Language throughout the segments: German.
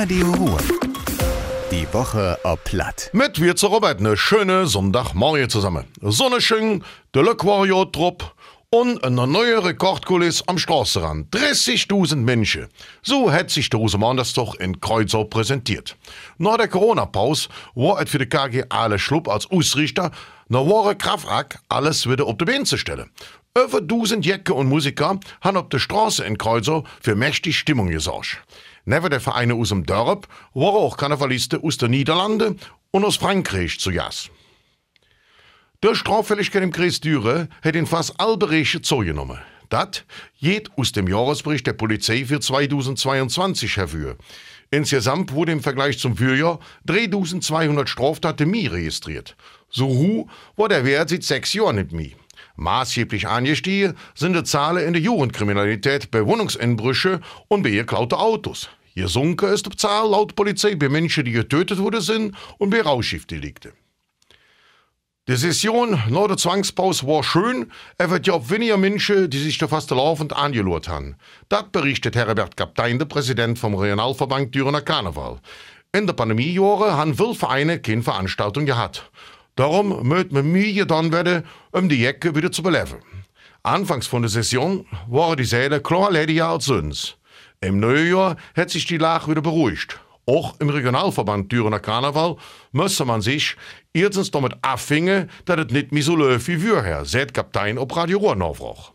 Radio Ruhr. Die Woche ob Platt. Mit wir zu Robert ne schöne Sonntagmorgen zusammen. Sonne schön, der Aquario Trupp und eine neue Rekordkulisse am Straßenrand. 30.000 Menschen. So hat sich der Rosemann doch in Kreuzau präsentiert. Nach der Corona-Pause war es für die KG alle Schlupp als Ausrichter eine wahre Kraftakt, alles wieder auf die Beine zu stellen. Über 1000 Jäcke und Musiker haben auf der Straße in Kreuzau für mächtig Stimmung gesorgt. Neben der Vereine aus dem Dorf waren auch Karnevalisten aus den Niederlanden und aus Frankreich zu Jas. Der Straffälligkeit im Kreis Düre hat in fast alle Bereiche zugenommen. Das geht aus dem Jahresbericht der Polizei für 2022 hervor. Insgesamt wurde im Vergleich zum Vorjahr 3200 Straftaten mehr registriert. So hoch war der Wert seit sechs Jahren nicht mehr. Maßgeblich angestiegen sind die Zahlen in der Jugendkriminalität bei Wohnungseinbrüche und bei geklauten Autos. Gesunken ist die Zahl laut Polizei bei Menschen, die getötet worden sind und bei Rauschgiftdelikten. Die Session nach der Zwangspause war schön, er wird ja weniger Menschen, die sich da fast laufend angelurt haben. Das berichtet Herbert Kaptein, der Präsident vom Regionalverband Dürener Karneval. In der Pandemiejahre haben viele Vereine keine Veranstaltung gehabt. Darum möcht man Mühe getan werden, um die Jacke wieder zu beleben. Anfangs von der Session waren die Säle klar lediger als sonst. Im neuen Jahr hat sich die Lage wieder beruhigt. Auch im Regionalverband Dürener Karneval müsse man sich erstens damit abfinden, dass es nicht mehr so läuft wie vorher, sagt Kaptein ob Radio Rohr nachfragt.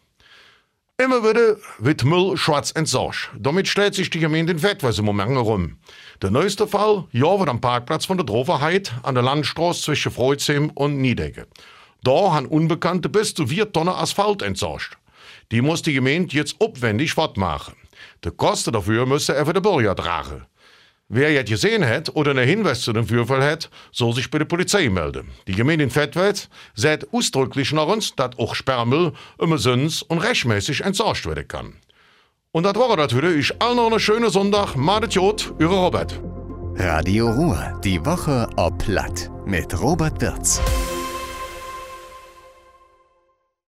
Immer wieder wird Müll schwarz entsorgt. Damit stellt sich die Gemeinde in Fettweise Moment herum. Der neueste Fall, ja, wird am Parkplatz von der Droverheit an der Landstraße zwischen Freuzheim und Niedecke. Da haben Unbekannte bis zu vier Tonnen Asphalt entsorgt. Die muss die Gemeinde jetzt aufwendig fortmachen. Die Kosten dafür müsse er für den Bürger tragen. Wer jetzt gesehen hat oder einen Hinweis zu dem Vorfall hat, soll sich bei der Polizei melden. Die Gemeinde in Fettwelt sagt ausdrücklich nach uns, dass auch Sperrmüll immer sonst und rechtmäßig entsorgt werden kann. Und das war das wieder. Ich allen noch einen schönen Sonntag. Madet Jod, Ihre Robert. Radio Ruhr. Die Woche ob Platt. Mit Robert Wirz.